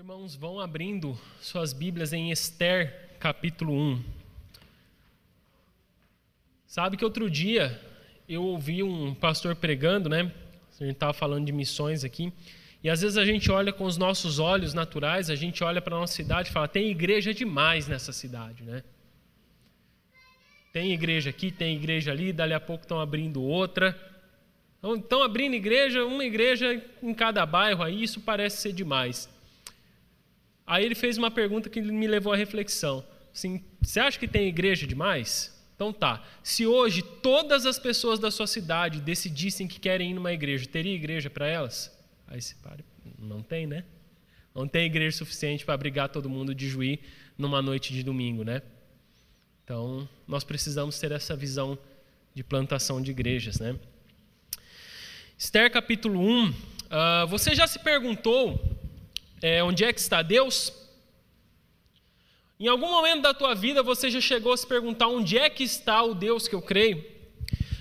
irmãos vão abrindo suas Bíblias em Esther, capítulo 1. Sabe que outro dia eu ouvi um pastor pregando, né? A gente estava falando de missões aqui. E às vezes a gente olha com os nossos olhos naturais, a gente olha para a nossa cidade e fala: tem igreja demais nessa cidade, né? Tem igreja aqui, tem igreja ali, dali a pouco estão abrindo outra. Estão abrindo igreja, uma igreja em cada bairro, aí isso parece ser demais. Aí ele fez uma pergunta que me levou à reflexão. Assim, você acha que tem igreja demais? Então tá. Se hoje todas as pessoas da sua cidade decidissem que querem ir numa igreja, teria igreja para elas? Aí se para, não tem, né? Não tem igreja suficiente para abrigar todo mundo de juí numa noite de domingo, né? Então, nós precisamos ter essa visão de plantação de igrejas, né? Esther capítulo 1, uh, ah, você já se perguntou é, onde é que está Deus? Em algum momento da tua vida você já chegou a se perguntar onde é que está o Deus que eu creio?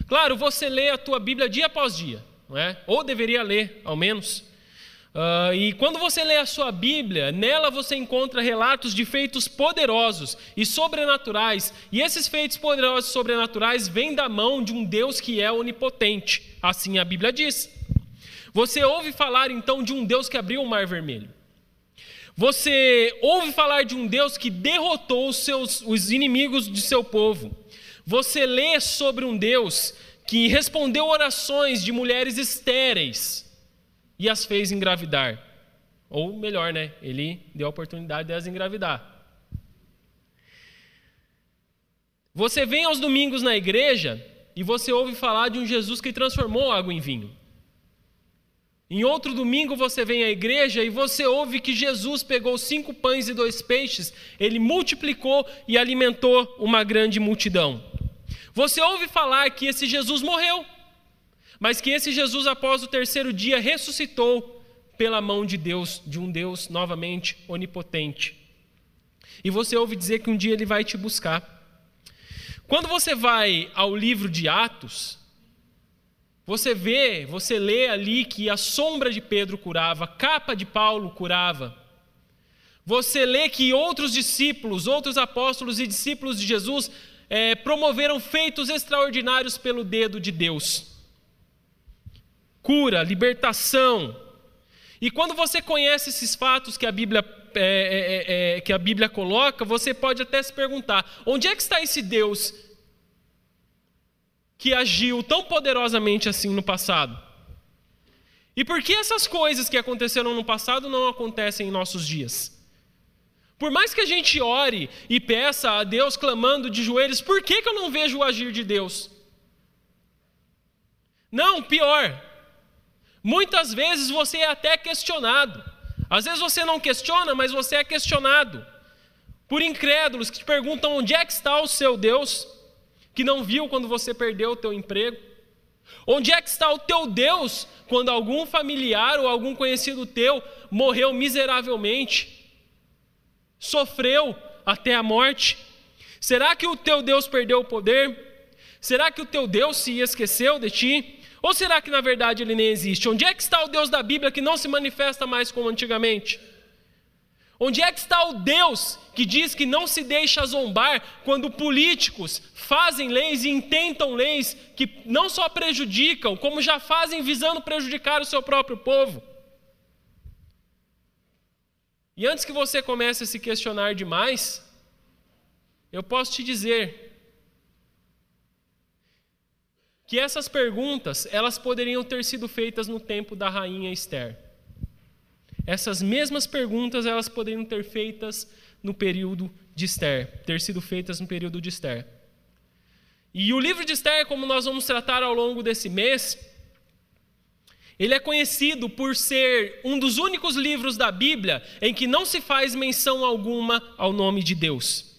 Claro, você lê a tua Bíblia dia após dia, não é? Ou deveria ler, ao menos. Uh, e quando você lê a sua Bíblia, nela você encontra relatos de feitos poderosos e sobrenaturais, e esses feitos poderosos e sobrenaturais vêm da mão de um Deus que é onipotente, assim a Bíblia diz. Você ouve falar então de um Deus que abriu o mar vermelho. Você ouve falar de um Deus que derrotou os, seus, os inimigos de seu povo. Você lê sobre um Deus que respondeu orações de mulheres estéreis e as fez engravidar. Ou melhor, né? Ele deu a oportunidade de as engravidar. Você vem aos domingos na igreja e você ouve falar de um Jesus que transformou água em vinho. Em outro domingo você vem à igreja e você ouve que Jesus pegou cinco pães e dois peixes, ele multiplicou e alimentou uma grande multidão. Você ouve falar que esse Jesus morreu, mas que esse Jesus, após o terceiro dia, ressuscitou pela mão de Deus, de um Deus novamente onipotente. E você ouve dizer que um dia ele vai te buscar. Quando você vai ao livro de Atos, você vê, você lê ali que a sombra de Pedro curava, a capa de Paulo curava. Você lê que outros discípulos, outros apóstolos e discípulos de Jesus é, promoveram feitos extraordinários pelo dedo de Deus. Cura, libertação. E quando você conhece esses fatos que a Bíblia, é, é, que a Bíblia coloca, você pode até se perguntar: onde é que está esse Deus que agiu tão poderosamente assim no passado? E por que essas coisas que aconteceram no passado não acontecem em nossos dias? Por mais que a gente ore e peça a Deus clamando de joelhos, por que, que eu não vejo o agir de Deus? Não, pior. Muitas vezes você é até questionado. Às vezes você não questiona, mas você é questionado por incrédulos que te perguntam onde é que está o seu Deus que não viu quando você perdeu o teu emprego? Onde é que está o teu Deus quando algum familiar ou algum conhecido teu morreu miseravelmente? Sofreu até a morte? Será que o teu Deus perdeu o poder? Será que o teu Deus se esqueceu de ti? Ou será que na verdade ele nem existe? Onde é que está o Deus da Bíblia que não se manifesta mais como antigamente? Onde é que está o Deus que diz que não se deixa zombar quando políticos fazem leis e intentam leis que não só prejudicam, como já fazem visando prejudicar o seu próprio povo? E antes que você comece a se questionar demais, eu posso te dizer que essas perguntas, elas poderiam ter sido feitas no tempo da rainha Esther. Essas mesmas perguntas elas poderiam ter feitas no período de Esther, ter sido feitas no período de Esther. E o livro de Esther, como nós vamos tratar ao longo desse mês, ele é conhecido por ser um dos únicos livros da Bíblia em que não se faz menção alguma ao nome de Deus.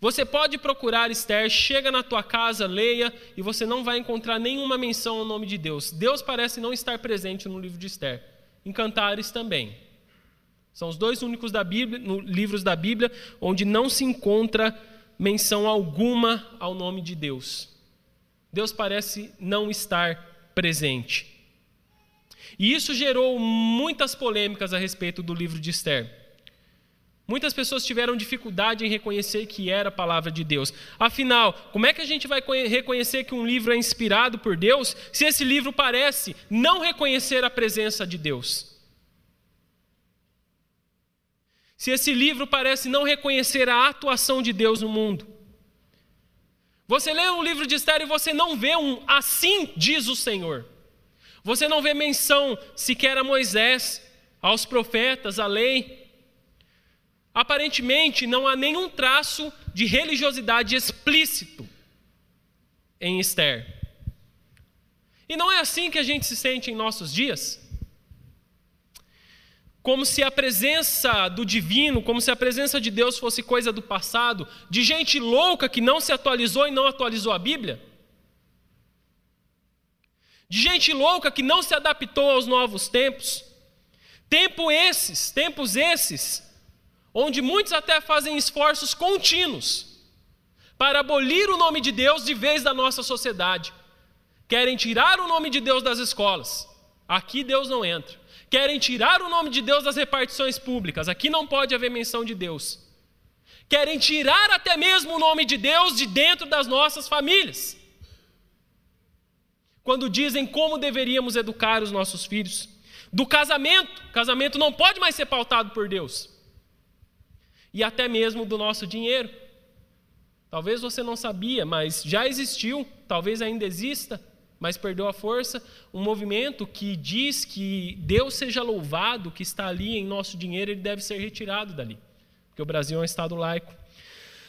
Você pode procurar Esther, chega na tua casa, leia, e você não vai encontrar nenhuma menção ao nome de Deus. Deus parece não estar presente no livro de Esther. Em Cantares também. São os dois únicos da Bíblia, livros da Bíblia onde não se encontra menção alguma ao nome de Deus. Deus parece não estar presente. E isso gerou muitas polêmicas a respeito do livro de Esther. Muitas pessoas tiveram dificuldade em reconhecer que era a palavra de Deus. Afinal, como é que a gente vai reconhecer que um livro é inspirado por Deus se esse livro parece não reconhecer a presença de Deus? Se esse livro parece não reconhecer a atuação de Deus no mundo? Você lê um livro de Esther e você não vê um assim diz o Senhor. Você não vê menção sequer a Moisés, aos profetas, à lei. Aparentemente, não há nenhum traço de religiosidade explícito em Esther. E não é assim que a gente se sente em nossos dias? Como se a presença do divino, como se a presença de Deus fosse coisa do passado, de gente louca que não se atualizou e não atualizou a Bíblia? De gente louca que não se adaptou aos novos tempos? Tempo esses, tempos esses, onde muitos até fazem esforços contínuos para abolir o nome de Deus de vez da nossa sociedade. Querem tirar o nome de Deus das escolas. Aqui Deus não entra. Querem tirar o nome de Deus das repartições públicas. Aqui não pode haver menção de Deus. Querem tirar até mesmo o nome de Deus de dentro das nossas famílias. Quando dizem como deveríamos educar os nossos filhos. Do casamento, casamento não pode mais ser pautado por Deus e até mesmo do nosso dinheiro. Talvez você não sabia, mas já existiu, talvez ainda exista, mas perdeu a força, um movimento que diz que Deus seja louvado, que está ali em nosso dinheiro, ele deve ser retirado dali, porque o Brasil é um estado laico.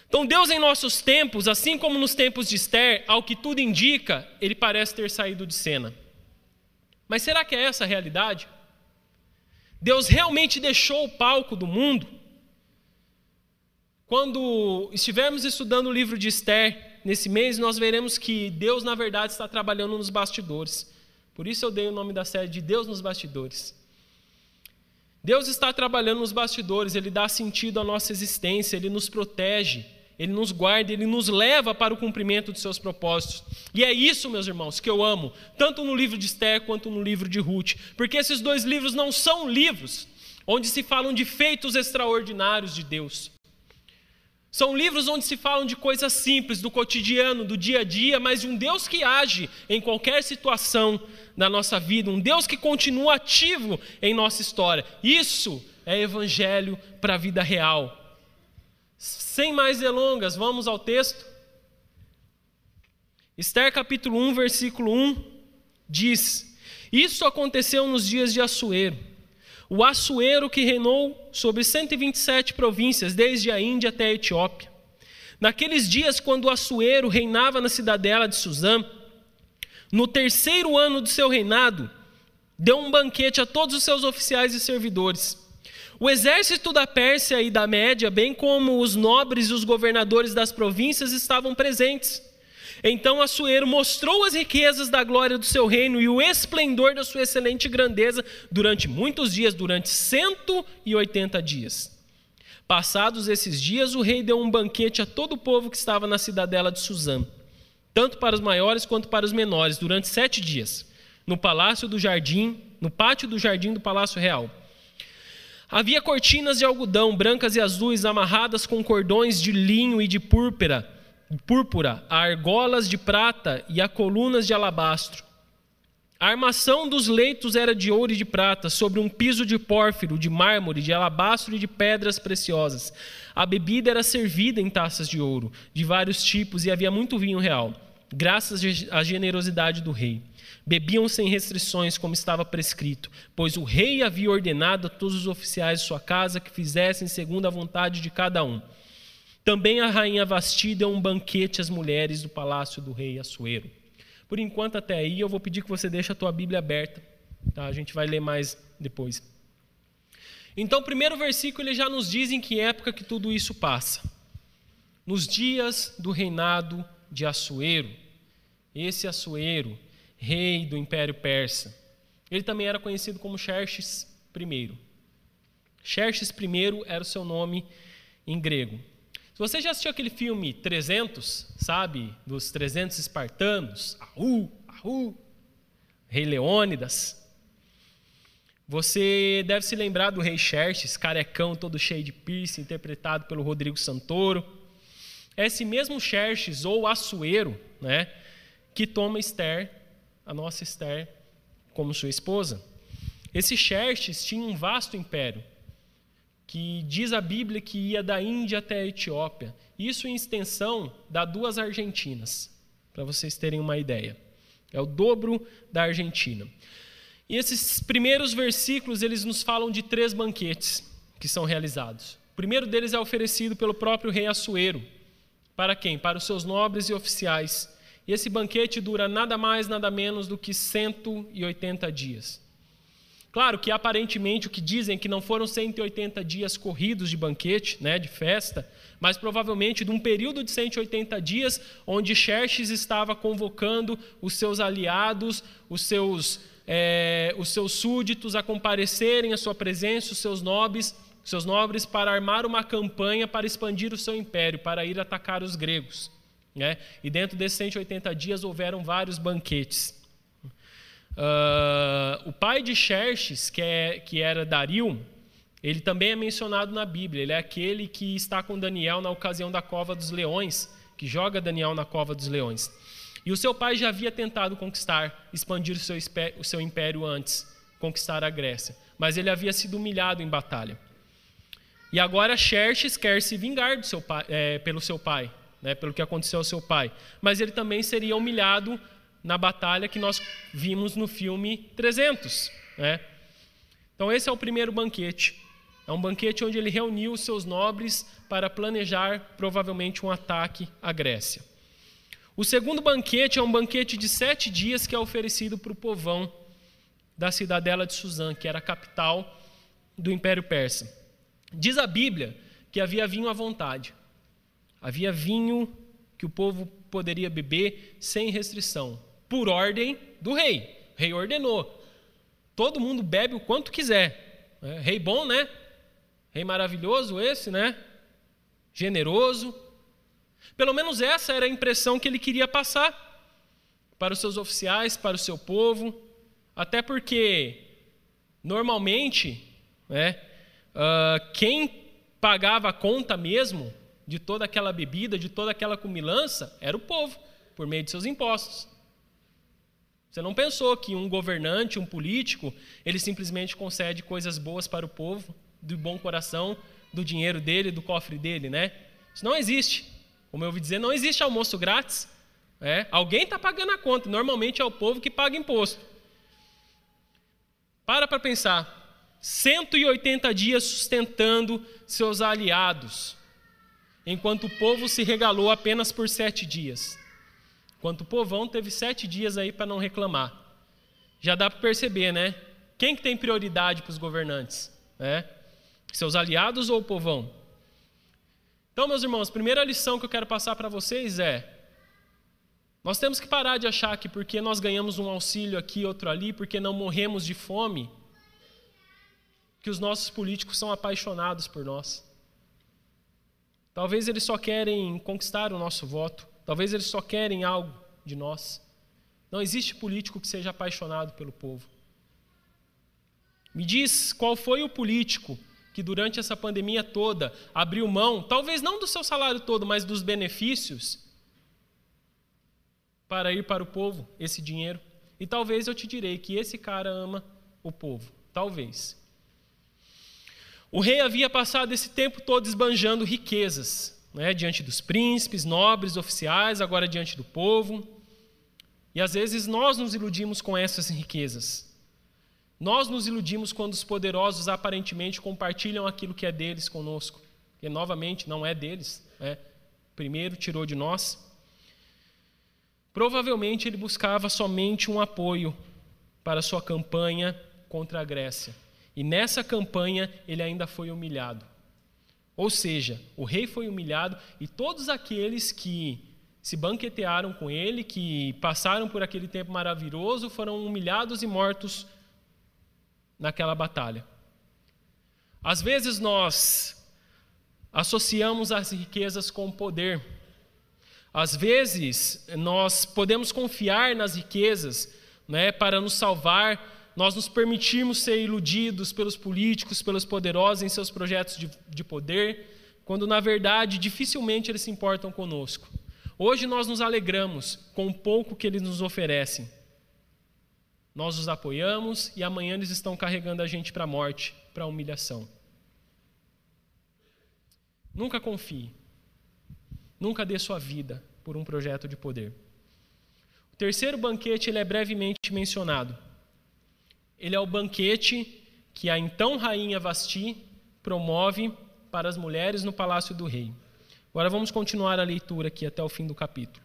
Então, Deus em nossos tempos, assim como nos tempos de Esther, ao que tudo indica, ele parece ter saído de cena. Mas será que é essa a realidade? Deus realmente deixou o palco do mundo? Quando estivermos estudando o livro de Esther nesse mês, nós veremos que Deus, na verdade, está trabalhando nos bastidores. Por isso eu dei o nome da série de Deus nos bastidores. Deus está trabalhando nos bastidores, Ele dá sentido à nossa existência, Ele nos protege, Ele nos guarda, Ele nos leva para o cumprimento de seus propósitos. E é isso, meus irmãos, que eu amo, tanto no livro de Esther quanto no livro de Ruth, porque esses dois livros não são livros onde se falam de feitos extraordinários de Deus. São livros onde se falam de coisas simples, do cotidiano, do dia a dia, mas de um Deus que age em qualquer situação da nossa vida, um Deus que continua ativo em nossa história. Isso é evangelho para a vida real. Sem mais delongas, vamos ao texto. Esther capítulo 1, versículo 1 diz: Isso aconteceu nos dias de Assuero o Assuero que reinou sobre 127 províncias, desde a Índia até a Etiópia. Naqueles dias, quando o Assuero reinava na cidadela de Suzã, no terceiro ano do seu reinado, deu um banquete a todos os seus oficiais e servidores. O exército da Pérsia e da Média, bem como os nobres e os governadores das províncias, estavam presentes. Então Assuero mostrou as riquezas da glória do seu reino e o esplendor da sua excelente grandeza durante muitos dias, durante 180 dias. Passados esses dias, o rei deu um banquete a todo o povo que estava na cidadela de Suzã, tanto para os maiores quanto para os menores, durante sete dias, no palácio do jardim, no pátio do jardim do palácio real. Havia cortinas de algodão brancas e azuis amarradas com cordões de linho e de púrpura púrpura, a argolas de prata e a colunas de alabastro. A armação dos leitos era de ouro e de prata, sobre um piso de pórfiro, de mármore, de alabastro e de pedras preciosas. A bebida era servida em taças de ouro, de vários tipos, e havia muito vinho real, graças à generosidade do rei. Bebiam sem restrições, como estava prescrito, pois o rei havia ordenado a todos os oficiais de sua casa que fizessem segundo a vontade de cada um. Também a rainha Vasti deu um banquete às mulheres do palácio do rei Assuero. Por enquanto, até aí, eu vou pedir que você deixe a tua Bíblia aberta. Tá? A gente vai ler mais depois. Então, o primeiro versículo ele já nos diz em que época que tudo isso passa. Nos dias do reinado de Assuero. Esse Assuero, rei do Império Persa. Ele também era conhecido como Xerxes I. Xerxes I era o seu nome em grego. Se você já assistiu aquele filme 300, sabe? Dos 300 espartanos, Ahu, Ahu, Rei Leônidas. Você deve se lembrar do rei Xerxes, carecão todo cheio de piercing, interpretado pelo Rodrigo Santoro. É esse mesmo Xerxes, ou Assuero, né, que toma Esther, a nossa Esther, como sua esposa. Esse Xerxes tinha um vasto império, que diz a Bíblia que ia da Índia até a Etiópia. Isso em extensão dá duas Argentinas, para vocês terem uma ideia. É o dobro da Argentina. E esses primeiros versículos, eles nos falam de três banquetes que são realizados. O primeiro deles é oferecido pelo próprio rei Assuero. Para quem? Para os seus nobres e oficiais. E esse banquete dura nada mais, nada menos do que 180 dias. Claro que aparentemente o que dizem que não foram 180 dias corridos de banquete, né, de festa, mas provavelmente de um período de 180 dias onde Xerxes estava convocando os seus aliados, os seus, é, os seus súditos a comparecerem à sua presença, os seus nobres, seus nobres para armar uma campanha para expandir o seu império, para ir atacar os gregos. Né? E dentro desses 180 dias houveram vários banquetes. Uh, o pai de Xerxes, que, é, que era Dario, ele também é mencionado na Bíblia. Ele é aquele que está com Daniel na ocasião da cova dos leões, que joga Daniel na cova dos leões. E o seu pai já havia tentado conquistar, expandir o seu, o seu império antes, conquistar a Grécia. Mas ele havia sido humilhado em batalha. E agora Xerxes quer se vingar seu pai, é, pelo seu pai, né, pelo que aconteceu ao seu pai. Mas ele também seria humilhado na batalha que nós vimos no filme 300. Né? Então, esse é o primeiro banquete. É um banquete onde ele reuniu seus nobres para planejar provavelmente um ataque à Grécia. O segundo banquete é um banquete de sete dias que é oferecido para o povão da cidadela de Suzã, que era a capital do Império Persa. Diz a Bíblia que havia vinho à vontade. Havia vinho que o povo poderia beber sem restrição por ordem do rei. O rei ordenou. Todo mundo bebe o quanto quiser. É, rei bom, né? Rei maravilhoso esse, né? Generoso. Pelo menos essa era a impressão que ele queria passar para os seus oficiais, para o seu povo. Até porque, normalmente, né, uh, quem pagava a conta mesmo de toda aquela bebida, de toda aquela cumilança, era o povo, por meio de seus impostos. Você não pensou que um governante, um político, ele simplesmente concede coisas boas para o povo, do bom coração, do dinheiro dele, do cofre dele, né? Isso não existe. Como eu ouvi dizer, não existe almoço grátis. É? Alguém está pagando a conta. Normalmente é o povo que paga imposto. Para para pensar. 180 dias sustentando seus aliados, enquanto o povo se regalou apenas por sete dias. Enquanto o povão teve sete dias aí para não reclamar. Já dá para perceber, né? Quem que tem prioridade para os governantes? É? Seus aliados ou o povão? Então, meus irmãos, a primeira lição que eu quero passar para vocês é: nós temos que parar de achar que porque nós ganhamos um auxílio aqui, outro ali, porque não morremos de fome, que os nossos políticos são apaixonados por nós. Talvez eles só querem conquistar o nosso voto. Talvez eles só querem algo de nós. Não existe político que seja apaixonado pelo povo. Me diz qual foi o político que durante essa pandemia toda abriu mão, talvez não do seu salário todo, mas dos benefícios, para ir para o povo esse dinheiro. E talvez eu te direi que esse cara ama o povo. Talvez. O rei havia passado esse tempo todo esbanjando riquezas, né, diante dos príncipes, nobres, oficiais, agora diante do povo. E às vezes nós nos iludimos com essas riquezas. Nós nos iludimos quando os poderosos aparentemente compartilham aquilo que é deles conosco, que novamente não é deles, né? primeiro tirou de nós. Provavelmente ele buscava somente um apoio para sua campanha contra a Grécia. E nessa campanha ele ainda foi humilhado. Ou seja, o rei foi humilhado e todos aqueles que se banquetearam com ele, que passaram por aquele tempo maravilhoso, foram humilhados e mortos naquela batalha. Às vezes nós associamos as riquezas com poder. Às vezes nós podemos confiar nas riquezas né, para nos salvar nós nos permitirmos ser iludidos pelos políticos, pelos poderosos em seus projetos de, de poder, quando na verdade dificilmente eles se importam conosco. Hoje nós nos alegramos com o pouco que eles nos oferecem. Nós os apoiamos e amanhã eles estão carregando a gente para a morte, para a humilhação. Nunca confie. Nunca dê sua vida por um projeto de poder. O terceiro banquete ele é brevemente mencionado. Ele é o banquete que a então rainha Vasti promove para as mulheres no palácio do rei. Agora vamos continuar a leitura aqui até o fim do capítulo.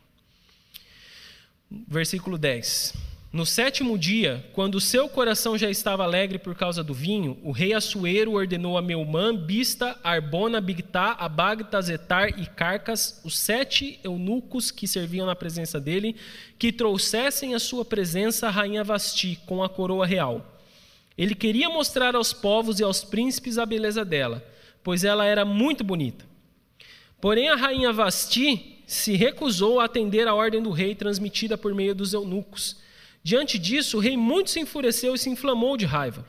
Versículo 10. No sétimo dia, quando seu coração já estava alegre por causa do vinho, o rei Assuero ordenou a Meumã, Bista, Arbona, Bigtá, Abagta, Zetar e Carcas, os sete eunucos que serviam na presença dele, que trouxessem à sua presença a rainha Vasti com a coroa real. Ele queria mostrar aos povos e aos príncipes a beleza dela, pois ela era muito bonita. Porém, a rainha Vasti se recusou a atender à ordem do rei transmitida por meio dos eunucos Diante disso, o rei muito se enfureceu e se inflamou de raiva.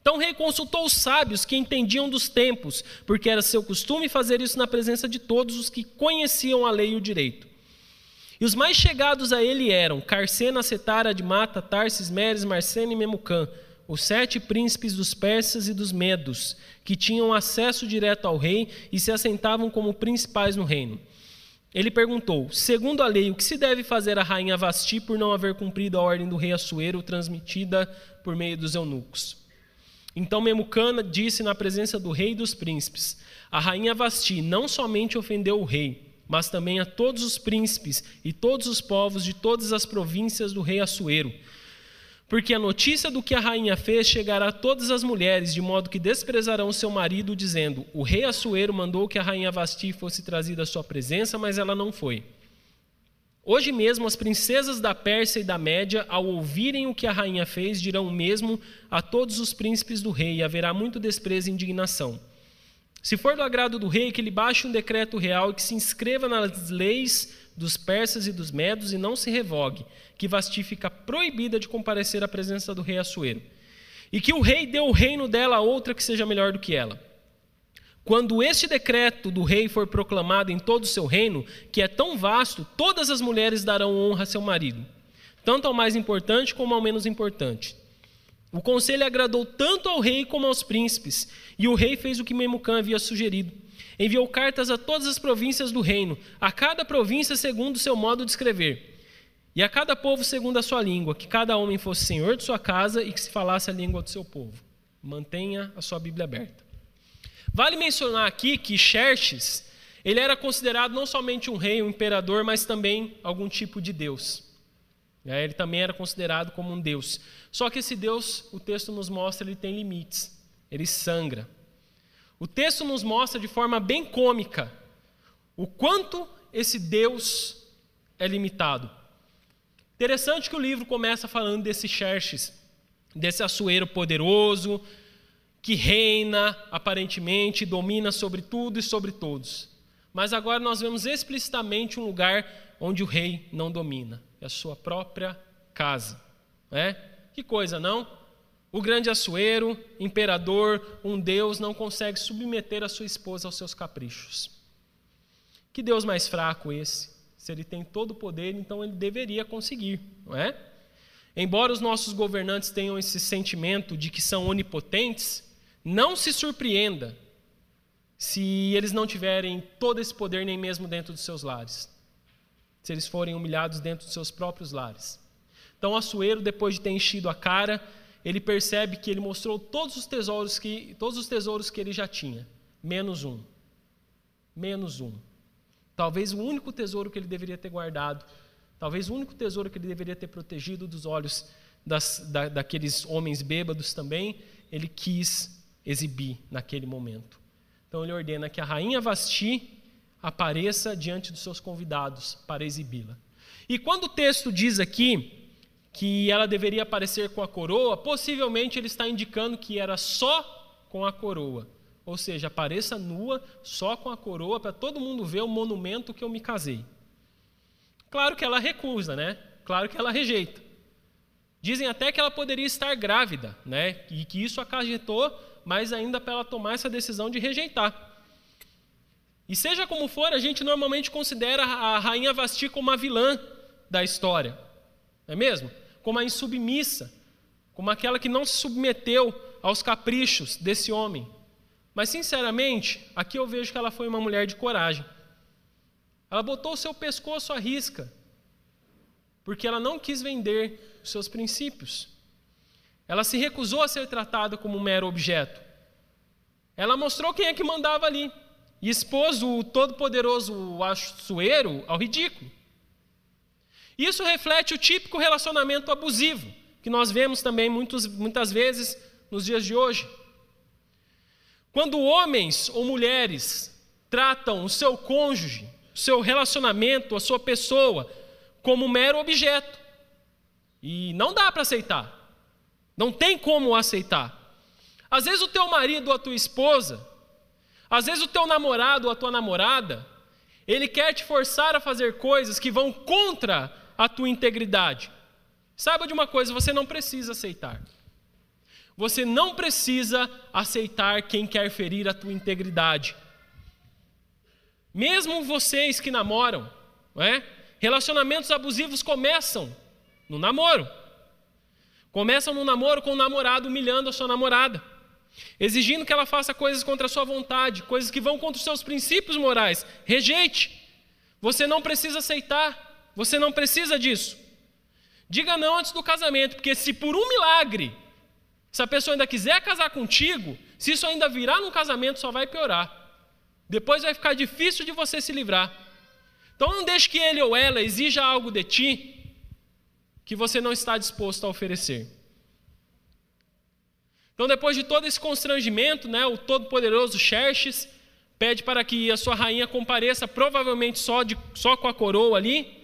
Então o rei consultou os sábios que entendiam dos tempos, porque era seu costume fazer isso na presença de todos os que conheciam a lei e o direito. E os mais chegados a ele eram Carcena, Setara, Admata, Tarsis, Meres, Marcena e Memucã, os sete príncipes dos persas e dos medos, que tinham acesso direto ao rei e se assentavam como principais no reino. Ele perguntou: Segundo a lei, o que se deve fazer a rainha Vasti por não haver cumprido a ordem do rei Assuero transmitida por meio dos eunucos? Então Memucana disse na presença do rei e dos príncipes: A rainha Vasti não somente ofendeu o rei, mas também a todos os príncipes e todos os povos de todas as províncias do rei Assuero porque a notícia do que a rainha fez chegará a todas as mulheres, de modo que desprezarão seu marido, dizendo: O rei Assuero mandou que a rainha Vasti fosse trazida à sua presença, mas ela não foi. Hoje mesmo, as princesas da Pérsia e da Média, ao ouvirem o que a rainha fez, dirão o mesmo a todos os príncipes do rei, e haverá muito desprezo e indignação. Se for do agrado do rei, que ele baixe um decreto real e que se inscreva nas leis dos persas e dos medos e não se revogue, que Vasti fica proibida de comparecer à presença do rei Assuero. E que o rei dê o reino dela a outra que seja melhor do que ela. Quando este decreto do rei for proclamado em todo o seu reino, que é tão vasto, todas as mulheres darão honra a seu marido, tanto ao mais importante como ao menos importante. O conselho agradou tanto ao rei como aos príncipes, e o rei fez o que Memucã havia sugerido enviou cartas a todas as províncias do reino, a cada província segundo o seu modo de escrever, e a cada povo segundo a sua língua, que cada homem fosse senhor de sua casa e que se falasse a língua do seu povo. Mantenha a sua Bíblia aberta. Vale mencionar aqui que Xerxes, ele era considerado não somente um rei, um imperador, mas também algum tipo de Deus. É, ele também era considerado como um Deus. Só que esse Deus, o texto nos mostra, ele tem limites. Ele sangra. O texto nos mostra de forma bem cômica o quanto esse Deus é limitado. Interessante que o livro começa falando desse Xerxes, desse Assuero poderoso, que reina aparentemente, domina sobre tudo e sobre todos. Mas agora nós vemos explicitamente um lugar onde o rei não domina, é a sua própria casa. Né? Que coisa, não? O grande Assuero, imperador, um Deus, não consegue submeter a sua esposa aos seus caprichos. Que Deus mais fraco esse? Se ele tem todo o poder, então ele deveria conseguir, não é? Embora os nossos governantes tenham esse sentimento de que são onipotentes, não se surpreenda se eles não tiverem todo esse poder nem mesmo dentro dos seus lares. Se eles forem humilhados dentro dos seus próprios lares. Então, Assuero, depois de ter enchido a cara, ele percebe que ele mostrou todos os tesouros que, todos os tesouros que ele já tinha, menos um. Menos um. Talvez o único tesouro que ele deveria ter guardado, talvez o único tesouro que ele deveria ter protegido dos olhos das, da, daqueles homens bêbados também, ele quis exibir naquele momento. Então ele ordena que a rainha Vasti apareça diante dos seus convidados para exibi-la. E quando o texto diz aqui que ela deveria aparecer com a coroa, possivelmente ele está indicando que era só com a coroa. Ou seja, apareça nua, só com a coroa, para todo mundo ver o monumento que eu me casei. Claro que ela recusa, né? Claro que ela rejeita. Dizem até que ela poderia estar grávida, né? E que isso acarretou mais ainda para ela tomar essa decisão de rejeitar. E seja como for, a gente normalmente considera a rainha Vasti como uma vilã da história, não é mesmo? Como a insubmissa, como aquela que não se submeteu aos caprichos desse homem. Mas, sinceramente, aqui eu vejo que ela foi uma mulher de coragem. Ela botou o seu pescoço à risca, porque ela não quis vender os seus princípios. Ela se recusou a ser tratada como um mero objeto. Ela mostrou quem é que mandava ali e expôs o todo-poderoso Açoeiro ao ridículo. Isso reflete o típico relacionamento abusivo que nós vemos também muitos, muitas vezes nos dias de hoje. Quando homens ou mulheres tratam o seu cônjuge, o seu relacionamento, a sua pessoa, como mero objeto. E não dá para aceitar. Não tem como aceitar. Às vezes o teu marido ou a tua esposa, às vezes o teu namorado ou a tua namorada, ele quer te forçar a fazer coisas que vão contra a tua integridade. Saiba de uma coisa, você não precisa aceitar. Você não precisa aceitar quem quer ferir a tua integridade. Mesmo vocês que namoram, é? relacionamentos abusivos começam no namoro. Começam no namoro com o namorado humilhando a sua namorada, exigindo que ela faça coisas contra a sua vontade, coisas que vão contra os seus princípios morais. Rejeite. Você não precisa aceitar, você não precisa disso. Diga não antes do casamento, porque se por um milagre se a pessoa ainda quiser casar contigo, se isso ainda virar num casamento, só vai piorar. Depois vai ficar difícil de você se livrar. Então não deixe que ele ou ela exija algo de ti que você não está disposto a oferecer. Então, depois de todo esse constrangimento, né, o todo-poderoso Xerxes pede para que a sua rainha compareça, provavelmente só, de, só com a coroa ali,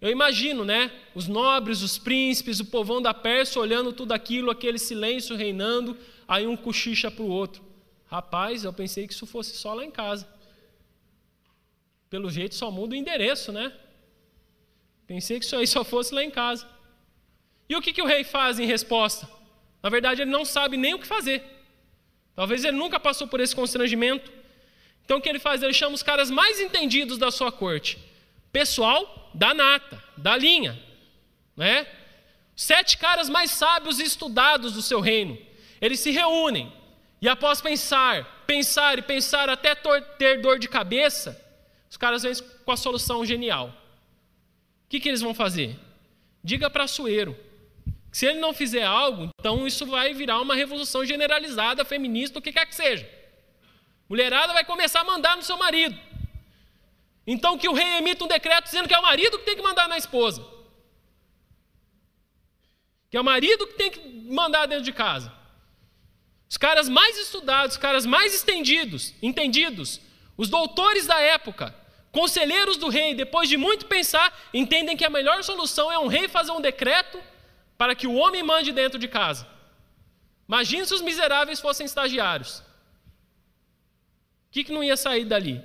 eu imagino, né? Os nobres, os príncipes, o povão da Pérsia olhando tudo aquilo, aquele silêncio reinando, aí um cochicha para o outro. Rapaz, eu pensei que isso fosse só lá em casa. Pelo jeito só muda o endereço, né? Pensei que isso aí só fosse lá em casa. E o que, que o rei faz em resposta? Na verdade, ele não sabe nem o que fazer. Talvez ele nunca passou por esse constrangimento. Então o que ele faz? Ele chama os caras mais entendidos da sua corte pessoal da nata, da linha, né? Sete caras mais sábios e estudados do seu reino. Eles se reúnem e após pensar, pensar e pensar até ter dor de cabeça, os caras vêm com a solução genial. O que, que eles vão fazer? Diga para Sueiro. Se ele não fizer algo, então isso vai virar uma revolução generalizada, feminista, o que quer que seja. Mulherada vai começar a mandar no seu marido. Então que o rei emita um decreto dizendo que é o marido que tem que mandar na esposa. Que é o marido que tem que mandar dentro de casa. Os caras mais estudados, os caras mais estendidos, entendidos, os doutores da época, conselheiros do rei, depois de muito pensar, entendem que a melhor solução é um rei fazer um decreto para que o homem mande dentro de casa. Imagine se os miseráveis fossem estagiários. O que, que não ia sair dali?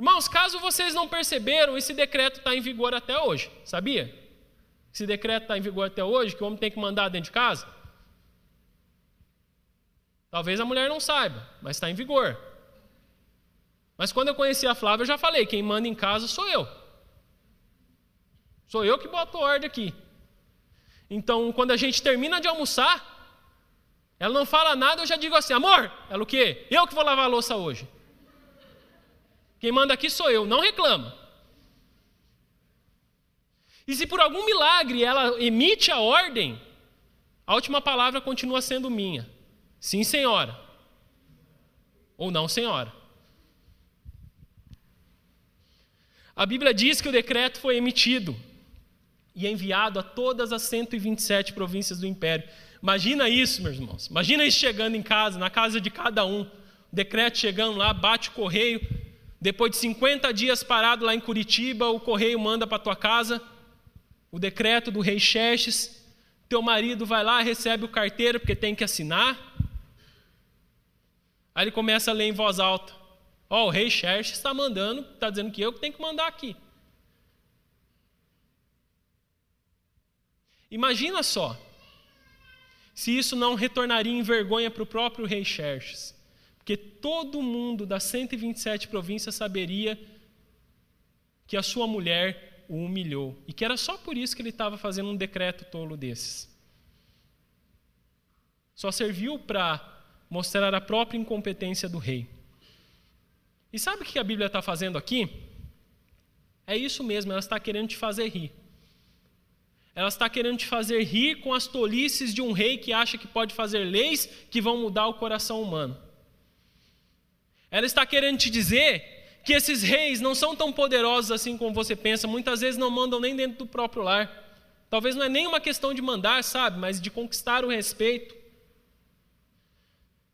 Irmãos, caso vocês não perceberam, esse decreto está em vigor até hoje, sabia? Esse decreto está em vigor até hoje, que o homem tem que mandar dentro de casa. Talvez a mulher não saiba, mas está em vigor. Mas quando eu conheci a Flávia, eu já falei: quem manda em casa sou eu. Sou eu que boto ordem aqui. Então, quando a gente termina de almoçar, ela não fala nada, eu já digo assim: amor, ela o quê? Eu que vou lavar a louça hoje. Quem manda aqui sou eu, não reclama. E se por algum milagre ela emite a ordem, a última palavra continua sendo minha. Sim, senhora. Ou não, senhora. A Bíblia diz que o decreto foi emitido e enviado a todas as 127 províncias do império. Imagina isso, meus irmãos. Imagina isso chegando em casa, na casa de cada um. O decreto chegando lá, bate o correio, depois de 50 dias parado lá em Curitiba, o correio manda para tua casa o decreto do rei Xerxes. Teu marido vai lá, recebe o carteiro porque tem que assinar. Aí ele começa a ler em voz alta. Ó, oh, o rei Xerxes está mandando, está dizendo que eu que tenho que mandar aqui. Imagina só, se isso não retornaria em vergonha para o próprio rei Xerxes, porque todo mundo das 127 províncias saberia que a sua mulher o humilhou e que era só por isso que ele estava fazendo um decreto tolo desses. Só serviu para mostrar a própria incompetência do rei. E sabe o que a Bíblia está fazendo aqui? É isso mesmo, ela está querendo te fazer rir. Ela está querendo te fazer rir com as tolices de um rei que acha que pode fazer leis que vão mudar o coração humano. Ela está querendo te dizer que esses reis não são tão poderosos assim como você pensa, muitas vezes não mandam nem dentro do próprio lar. Talvez não é nem uma questão de mandar, sabe, mas de conquistar o respeito.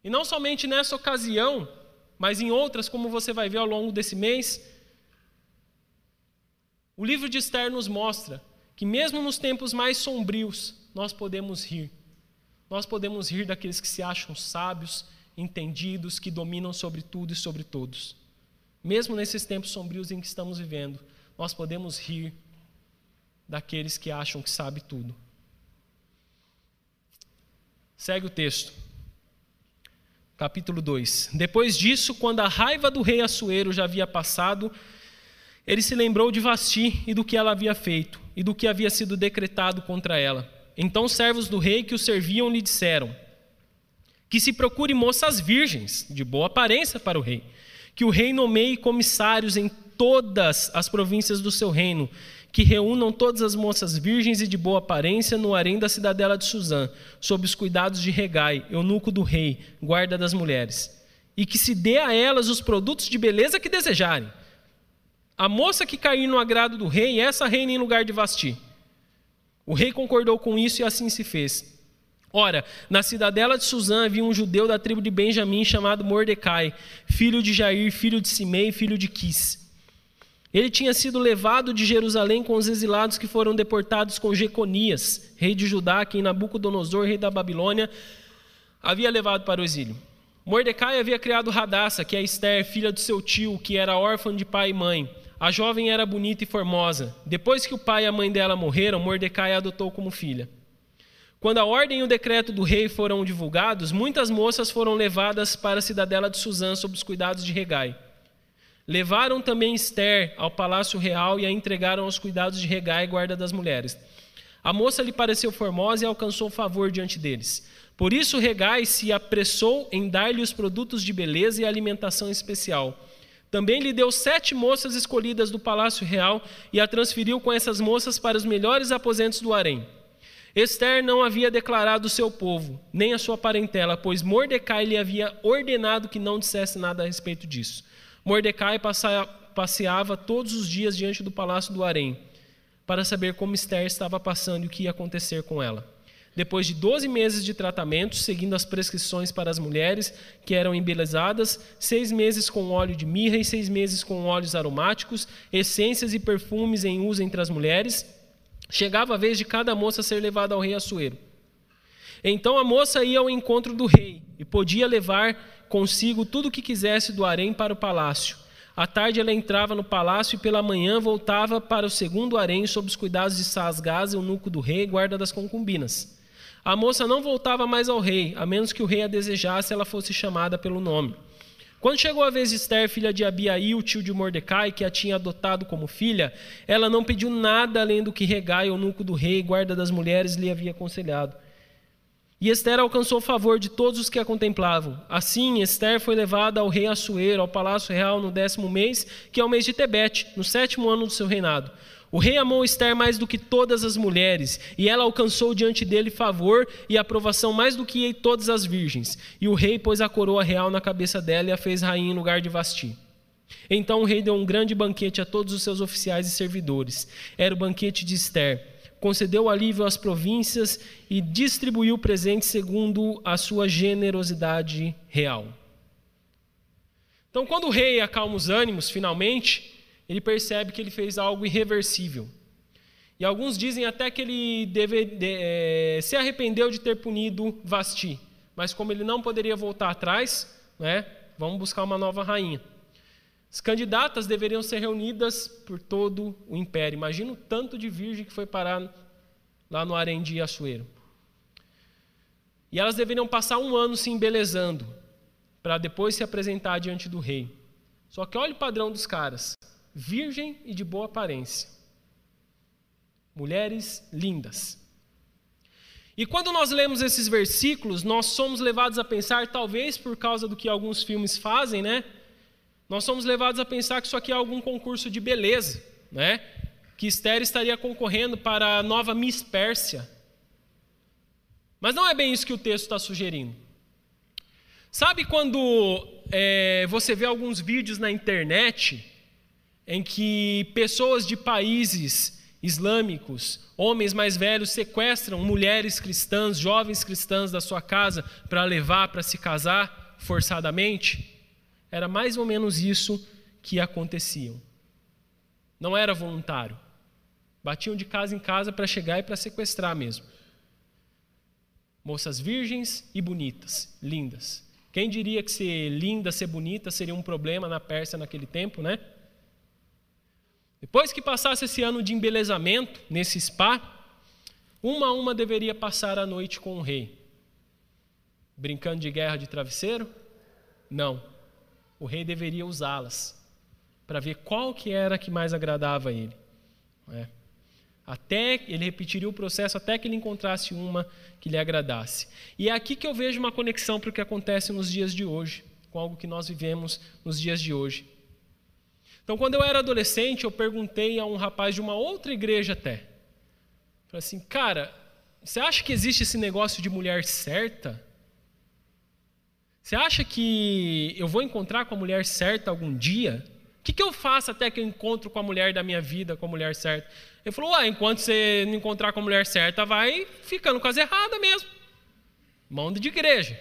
E não somente nessa ocasião, mas em outras, como você vai ver ao longo desse mês, o livro de Esther nos mostra que, mesmo nos tempos mais sombrios, nós podemos rir. Nós podemos rir daqueles que se acham sábios, entendidos, que dominam sobre tudo e sobre todos. Mesmo nesses tempos sombrios em que estamos vivendo, nós podemos rir daqueles que acham que sabe tudo. Segue o texto. Capítulo 2. Depois disso, quando a raiva do rei Assuero já havia passado, ele se lembrou de Vasti e do que ela havia feito, e do que havia sido decretado contra ela. Então os servos do rei que o serviam lhe disseram: Que se procure moças virgens, de boa aparência para o rei, que o rei nomeie comissários em todas as províncias do seu reino, que reúnam todas as moças virgens e de boa aparência no harém da cidadela de Suzã, sob os cuidados de Regai, eunuco do rei, guarda das mulheres, e que se dê a elas os produtos de beleza que desejarem a moça que cair no agrado do rei, essa reina em lugar de Vasti. O rei concordou com isso e assim se fez. Ora, na cidadela de Suzã havia um judeu da tribo de Benjamim chamado Mordecai, filho de Jair, filho de Simei, filho de Quis. Ele tinha sido levado de Jerusalém com os exilados que foram deportados com Jeconias, rei de Judá, quem Nabucodonosor, rei da Babilônia, havia levado para o exílio. Mordecai havia criado Radassa, que é Esther, filha do seu tio, que era órfã de pai e mãe. A jovem era bonita e formosa. Depois que o pai e a mãe dela morreram, Mordecai a adotou como filha. Quando a ordem e o decreto do rei foram divulgados, muitas moças foram levadas para a cidadela de Suzã sob os cuidados de Regai. Levaram também Esther ao palácio real e a entregaram aos cuidados de Regai, guarda das mulheres. A moça lhe pareceu formosa e alcançou favor diante deles. Por isso Regai se apressou em dar-lhe os produtos de beleza e alimentação especial. Também lhe deu sete moças escolhidas do palácio real e a transferiu com essas moças para os melhores aposentos do harém. Esther não havia declarado o seu povo, nem a sua parentela, pois Mordecai lhe havia ordenado que não dissesse nada a respeito disso. Mordecai passeava todos os dias diante do palácio do harém, para saber como Esther estava passando e o que ia acontecer com ela. Depois de 12 meses de tratamento, seguindo as prescrições para as mulheres que eram embelezadas, seis meses com óleo de mirra e seis meses com óleos aromáticos, essências e perfumes em uso entre as mulheres, chegava a vez de cada moça ser levada ao rei Assuero. Então a moça ia ao encontro do rei e podia levar consigo tudo o que quisesse do harém para o palácio. À tarde ela entrava no palácio e pela manhã voltava para o segundo harém sob os cuidados de Sasgaz, eunuco do rei, guarda das concubinas. A moça não voltava mais ao rei, a menos que o rei a desejasse ela fosse chamada pelo nome. Quando chegou a vez de Esther, filha de Abiaí, o tio de Mordecai, que a tinha adotado como filha, ela não pediu nada além do que Regai, eunuco do rei, guarda das mulheres, lhe havia aconselhado. E Esther alcançou o favor de todos os que a contemplavam. Assim, Esther foi levada ao rei Assuero, ao palácio real, no décimo mês, que é o mês de Tebete, no sétimo ano do seu reinado. O rei amou Esther mais do que todas as mulheres, e ela alcançou diante dele favor e aprovação mais do que todas as virgens. E o rei pôs a coroa real na cabeça dela e a fez rainha em lugar de Vasti. Então o rei deu um grande banquete a todos os seus oficiais e servidores. Era o banquete de Esther. Concedeu alívio às províncias e distribuiu presentes segundo a sua generosidade real. Então, quando o rei acalma os ânimos, finalmente, ele percebe que ele fez algo irreversível. E alguns dizem até que ele deve, de, é, se arrependeu de ter punido Vasti, mas como ele não poderia voltar atrás, né, vamos buscar uma nova rainha. As candidatas deveriam ser reunidas por todo o império. Imagina o tanto de virgem que foi parar lá no harém de Assuero. E elas deveriam passar um ano se embelezando, para depois se apresentar diante do rei. Só que olha o padrão dos caras: virgem e de boa aparência. Mulheres lindas. E quando nós lemos esses versículos, nós somos levados a pensar, talvez por causa do que alguns filmes fazem, né? Nós somos levados a pensar que isso aqui é algum concurso de beleza, né? Que Esther estaria concorrendo para a nova Miss Pérsia. Mas não é bem isso que o texto está sugerindo. Sabe quando é, você vê alguns vídeos na internet em que pessoas de países islâmicos, homens mais velhos, sequestram mulheres cristãs, jovens cristãs da sua casa para levar para se casar forçadamente? Era mais ou menos isso que acontecia. Não era voluntário. Batiam de casa em casa para chegar e para sequestrar mesmo. Moças virgens e bonitas, lindas. Quem diria que ser linda, ser bonita seria um problema na Pérsia naquele tempo, né? Depois que passasse esse ano de embelezamento nesse spa, uma a uma deveria passar a noite com o rei. Brincando de guerra de travesseiro? Não o rei deveria usá-las para ver qual que era que mais agradava a ele. É. Até ele repetiria o processo até que ele encontrasse uma que lhe agradasse. E é aqui que eu vejo uma conexão para o que acontece nos dias de hoje, com algo que nós vivemos nos dias de hoje. Então, quando eu era adolescente, eu perguntei a um rapaz de uma outra igreja até. Falei assim, cara, você acha que existe esse negócio de mulher certa? Você acha que eu vou encontrar com a mulher certa algum dia? O que, que eu faço até que eu encontro com a mulher da minha vida, com a mulher certa? Ele falou: Ué, enquanto você não encontrar com a mulher certa, vai ficando com as erradas mesmo. Irmão de igreja.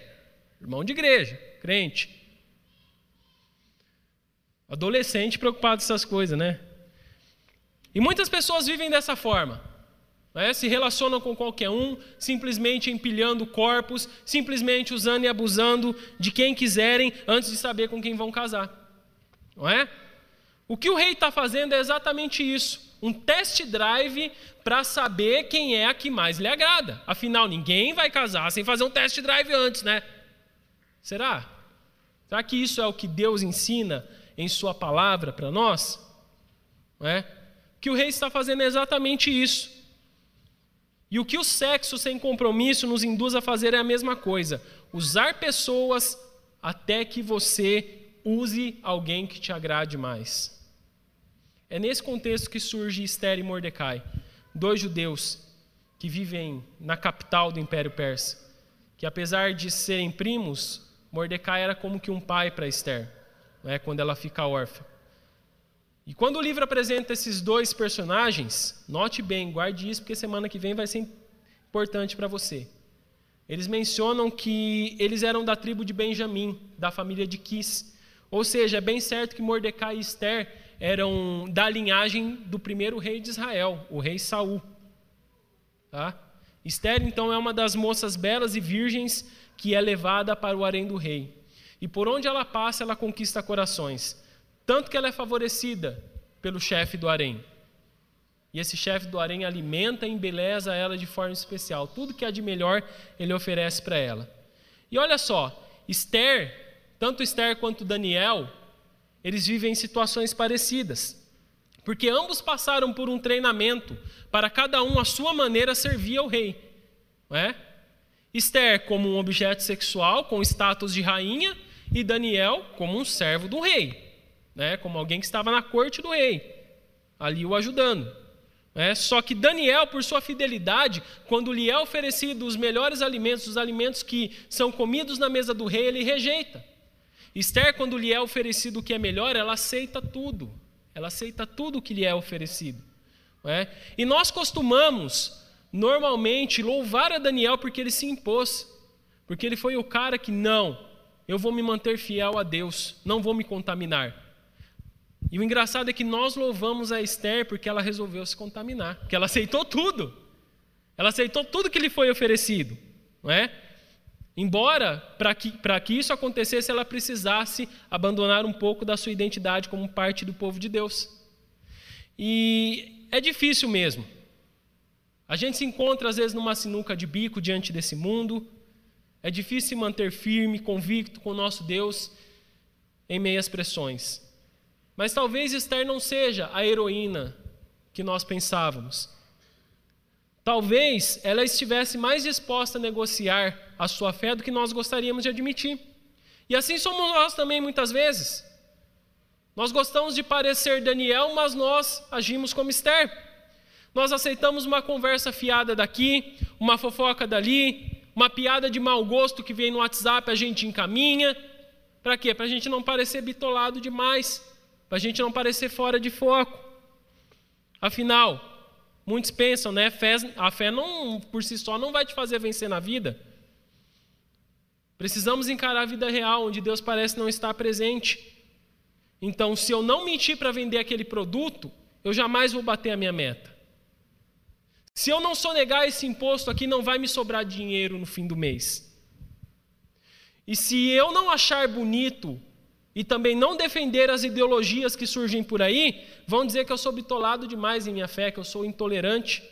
Irmão de igreja, crente. Adolescente preocupado com essas coisas, né? E muitas pessoas vivem dessa forma né? se relacionam com qualquer um, simplesmente empilhando corpos, simplesmente usando e abusando de quem quiserem antes de saber com quem vão casar. Não é? O que o rei está fazendo é exatamente isso: um test drive para saber quem é a que mais lhe agrada. Afinal, ninguém vai casar sem fazer um test drive antes, né? Será? Será que isso é o que Deus ensina em Sua palavra para nós? É? Que o rei está fazendo exatamente isso. E o que o sexo sem compromisso nos induz a fazer é a mesma coisa: usar pessoas até que você use alguém que te agrade mais. É nesse contexto que surge Esther e Mordecai, dois judeus que vivem na capital do Império Persa, que apesar de serem primos, Mordecai era como que um pai para Esther, né, quando ela fica órfã. E quando o livro apresenta esses dois personagens, note bem, guarde isso, porque semana que vem vai ser importante para você. Eles mencionam que eles eram da tribo de Benjamim, da família de Quis. Ou seja, é bem certo que Mordecai e Esther eram da linhagem do primeiro rei de Israel, o rei Saul. Tá? Esther, então, é uma das moças belas e virgens que é levada para o harém do rei. E por onde ela passa, ela conquista corações. Tanto que ela é favorecida pelo chefe do harém. E esse chefe do harém alimenta e embeleza ela de forma especial. Tudo que há de melhor ele oferece para ela. E olha só, Esther, tanto Esther quanto Daniel, eles vivem em situações parecidas. Porque ambos passaram por um treinamento para cada um a sua maneira servir ao rei. Não é? Esther como um objeto sexual com status de rainha e Daniel como um servo do rei né, como alguém que estava na corte do rei, ali o ajudando. É, só que Daniel, por sua fidelidade, quando lhe é oferecido os melhores alimentos, os alimentos que são comidos na mesa do rei, ele rejeita. Esther, quando lhe é oferecido o que é melhor, ela aceita tudo. Ela aceita tudo o que lhe é oferecido. É? E nós costumamos, normalmente, louvar a Daniel porque ele se impôs. Porque ele foi o cara que, não, eu vou me manter fiel a Deus, não vou me contaminar. E o engraçado é que nós louvamos a Esther porque ela resolveu se contaminar, porque ela aceitou tudo. Ela aceitou tudo que lhe foi oferecido, não é? Embora, para que, que isso acontecesse, ela precisasse abandonar um pouco da sua identidade como parte do povo de Deus. E é difícil mesmo. A gente se encontra às vezes numa sinuca de bico diante desse mundo. É difícil manter firme, convicto com o nosso Deus em meias pressões. Mas talvez Esther não seja a heroína que nós pensávamos. Talvez ela estivesse mais disposta a negociar a sua fé do que nós gostaríamos de admitir. E assim somos nós também muitas vezes. Nós gostamos de parecer Daniel, mas nós agimos como Esther. Nós aceitamos uma conversa fiada daqui, uma fofoca dali, uma piada de mau gosto que vem no WhatsApp, a gente encaminha. Para quê? Para a gente não parecer bitolado demais, para a gente não parecer fora de foco. Afinal, Muitos pensam, né? a fé não, por si só não vai te fazer vencer na vida. Precisamos encarar a vida real, onde Deus parece não estar presente. Então, se eu não mentir para vender aquele produto, eu jamais vou bater a minha meta. Se eu não sonegar esse imposto aqui, não vai me sobrar dinheiro no fim do mês. E se eu não achar bonito e também não defender as ideologias que surgem por aí, vão dizer que eu sou bitolado demais em minha fé, que eu sou intolerante.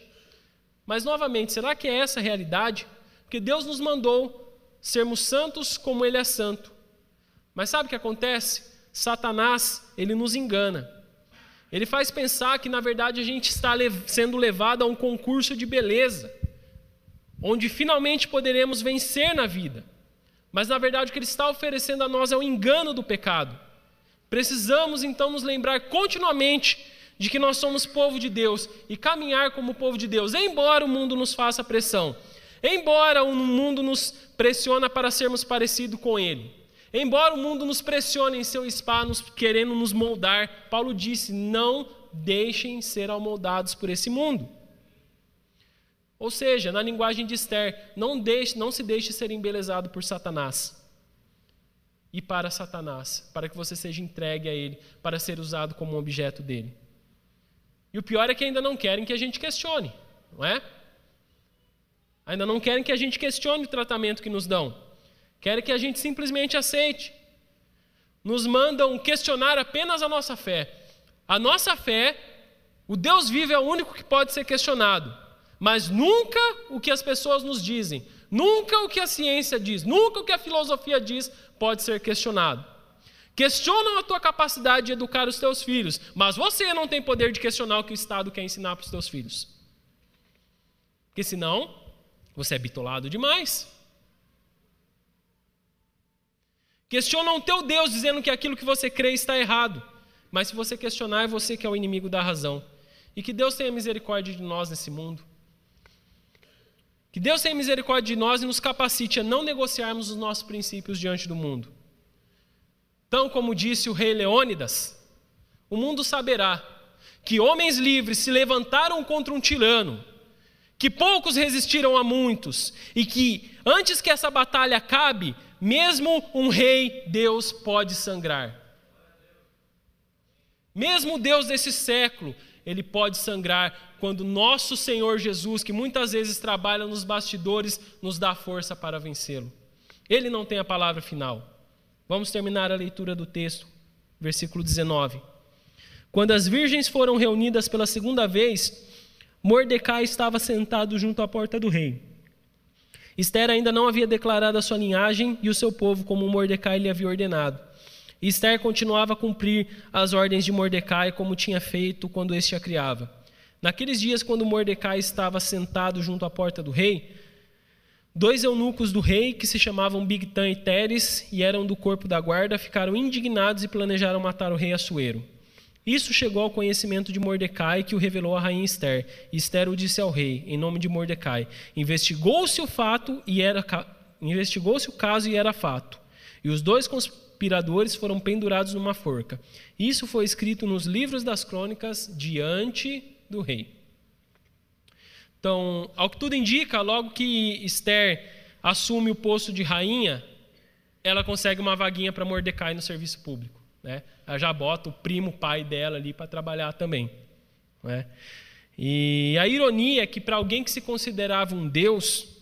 Mas, novamente, será que é essa a realidade? Porque Deus nos mandou sermos santos como Ele é santo. Mas sabe o que acontece? Satanás, ele nos engana. Ele faz pensar que, na verdade, a gente está sendo levado a um concurso de beleza, onde finalmente poderemos vencer na vida. Mas na verdade o que ele está oferecendo a nós é o engano do pecado. Precisamos então nos lembrar continuamente de que nós somos povo de Deus e caminhar como povo de Deus, embora o mundo nos faça pressão, embora o mundo nos pressiona para sermos parecidos com ele, embora o mundo nos pressione em seu spa, nos, querendo nos moldar, Paulo disse: não deixem ser amoldados por esse mundo. Ou seja, na linguagem de Esther, não, deixe, não se deixe ser embelezado por Satanás. E para Satanás, para que você seja entregue a ele, para ser usado como objeto dele. E o pior é que ainda não querem que a gente questione, não é? Ainda não querem que a gente questione o tratamento que nos dão. Querem que a gente simplesmente aceite. Nos mandam questionar apenas a nossa fé. A nossa fé, o Deus vivo é o único que pode ser questionado mas nunca o que as pessoas nos dizem, nunca o que a ciência diz, nunca o que a filosofia diz pode ser questionado. Questionam a tua capacidade de educar os teus filhos, mas você não tem poder de questionar o que o Estado quer ensinar para os teus filhos. Porque senão, você é bitolado demais. Questionam o teu Deus dizendo que aquilo que você crê está errado. Mas se você questionar, é você que é o inimigo da razão. E que Deus tenha misericórdia de nós nesse mundo. Que Deus tenha misericórdia de nós e nos capacite a não negociarmos os nossos princípios diante do mundo. Tão como disse o rei Leônidas, o mundo saberá que homens livres se levantaram contra um tirano, que poucos resistiram a muitos, e que antes que essa batalha acabe, mesmo um rei, Deus pode sangrar. Mesmo Deus desse século, ele pode sangrar quando nosso Senhor Jesus, que muitas vezes trabalha nos bastidores, nos dá força para vencê-lo. Ele não tem a palavra final. Vamos terminar a leitura do texto, versículo 19. Quando as virgens foram reunidas pela segunda vez, Mordecai estava sentado junto à porta do rei. Esther ainda não havia declarado a sua linhagem e o seu povo como Mordecai lhe havia ordenado. E Esther continuava a cumprir as ordens de Mordecai como tinha feito quando este a criava. Naqueles dias, quando Mordecai estava sentado junto à porta do rei, dois eunucos do rei, que se chamavam Bigtan e Teres e eram do corpo da guarda, ficaram indignados e planejaram matar o rei Assuero. Isso chegou ao conhecimento de Mordecai, que o revelou à rainha Esther. E Esther o disse ao rei, em nome de Mordecai. Investigou-se o fato e era investigou-se o caso e era fato. E os dois conspiradores foram pendurados numa forca. Isso foi escrito nos livros das crônicas diante do rei. Então, ao que tudo indica, logo que Esther assume o posto de rainha, ela consegue uma vaguinha para Mordecai no serviço público. Né? Ela já bota o primo pai dela ali para trabalhar também. Né? E a ironia é que para alguém que se considerava um Deus,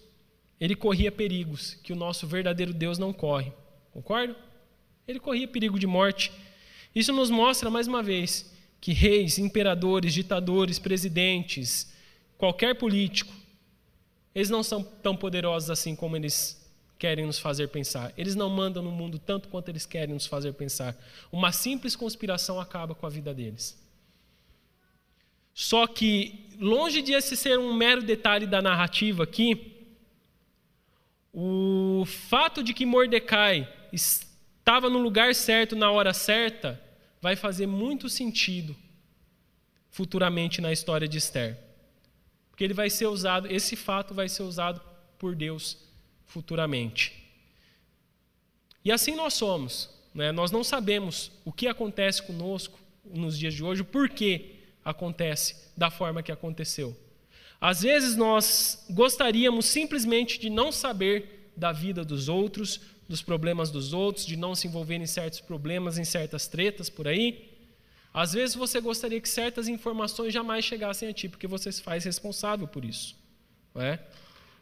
ele corria perigos que o nosso verdadeiro Deus não corre. Concorda? Ele corria perigo de morte. Isso nos mostra, mais uma vez, que reis, imperadores, ditadores, presidentes, qualquer político, eles não são tão poderosos assim como eles querem nos fazer pensar. Eles não mandam no mundo tanto quanto eles querem nos fazer pensar. Uma simples conspiração acaba com a vida deles. Só que, longe de esse ser um mero detalhe da narrativa aqui, o fato de que Mordecai estava no lugar certo na hora certa vai fazer muito sentido futuramente na história de Esther. Porque ele vai ser usado, esse fato vai ser usado por Deus futuramente. E assim nós somos. Né? Nós não sabemos o que acontece conosco nos dias de hoje, por que acontece da forma que aconteceu. Às vezes nós gostaríamos simplesmente de não saber da vida dos outros, dos problemas dos outros, de não se envolver em certos problemas, em certas tretas por aí. Às vezes você gostaria que certas informações jamais chegassem a ti, porque você se faz responsável por isso. Não é?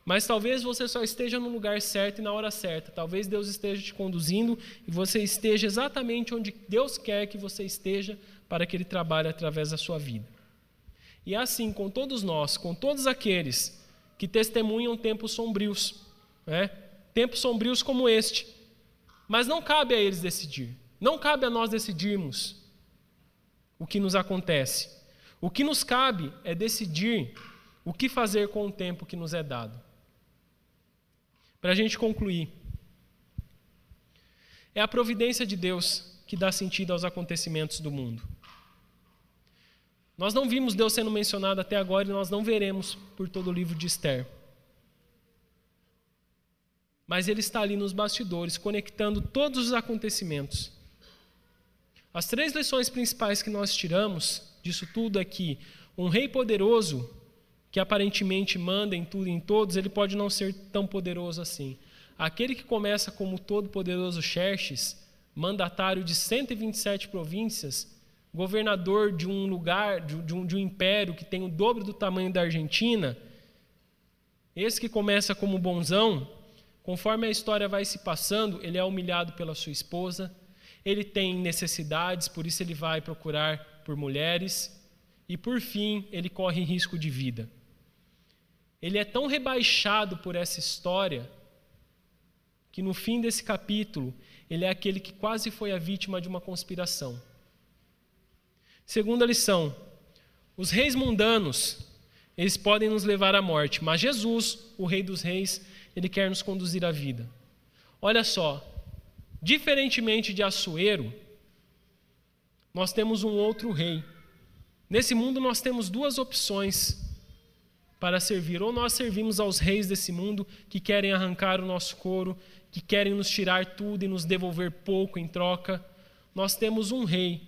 Mas talvez você só esteja no lugar certo e na hora certa. Talvez Deus esteja te conduzindo e você esteja exatamente onde Deus quer que você esteja para que Ele trabalhe através da sua vida. E é assim com todos nós, com todos aqueles que testemunham tempos sombrios, né? tempos sombrios como este. Mas não cabe a eles decidir, não cabe a nós decidirmos o que nos acontece. O que nos cabe é decidir o que fazer com o tempo que nos é dado. Para a gente concluir, é a providência de Deus que dá sentido aos acontecimentos do mundo. Nós não vimos Deus sendo mencionado até agora e nós não veremos por todo o livro de Esther. Mas Ele está ali nos bastidores, conectando todos os acontecimentos. As três lições principais que nós tiramos disso tudo é que um rei poderoso, que aparentemente manda em tudo e em todos, ele pode não ser tão poderoso assim. Aquele que começa como todo-poderoso Xerxes, mandatário de 127 províncias, governador de um lugar, de um, de um império que tem o dobro do tamanho da Argentina, esse que começa como bonzão, conforme a história vai se passando, ele é humilhado pela sua esposa, ele tem necessidades, por isso ele vai procurar por mulheres, e por fim, ele corre risco de vida. Ele é tão rebaixado por essa história que no fim desse capítulo, ele é aquele que quase foi a vítima de uma conspiração. Segunda lição: os reis mundanos, eles podem nos levar à morte, mas Jesus, o Rei dos Reis, ele quer nos conduzir à vida. Olha só, diferentemente de Assuero, nós temos um outro rei. Nesse mundo nós temos duas opções para servir. Ou nós servimos aos reis desse mundo que querem arrancar o nosso couro, que querem nos tirar tudo e nos devolver pouco em troca. Nós temos um rei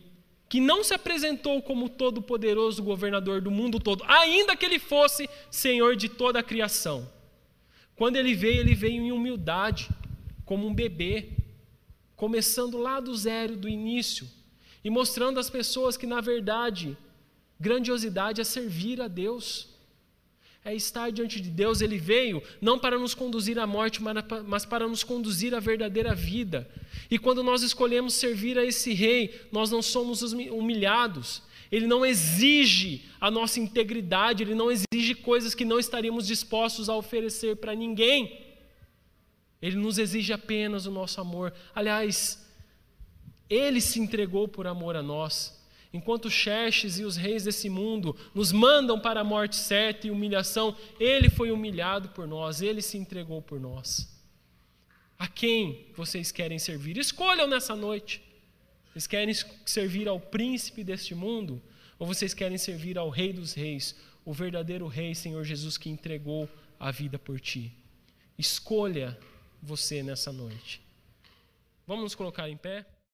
que não se apresentou como todo-poderoso governador do mundo todo, ainda que ele fosse senhor de toda a criação. Quando ele veio, ele veio em humildade, como um bebê, começando lá do zero, do início, e mostrando às pessoas que, na verdade, grandiosidade é servir a Deus é estar diante de Deus. Ele veio não para nos conduzir à morte, mas para nos conduzir à verdadeira vida. E quando nós escolhemos servir a esse Rei, nós não somos humilhados. Ele não exige a nossa integridade, ele não exige coisas que não estaríamos dispostos a oferecer para ninguém. Ele nos exige apenas o nosso amor. Aliás, ele se entregou por amor a nós. Enquanto Xerxes e os reis desse mundo nos mandam para a morte certa e humilhação, ele foi humilhado por nós, ele se entregou por nós. A quem vocês querem servir? Escolham nessa noite. Vocês querem servir ao príncipe deste mundo? Ou vocês querem servir ao Rei dos Reis, o verdadeiro Rei, Senhor Jesus, que entregou a vida por ti? Escolha você nessa noite. Vamos nos colocar em pé?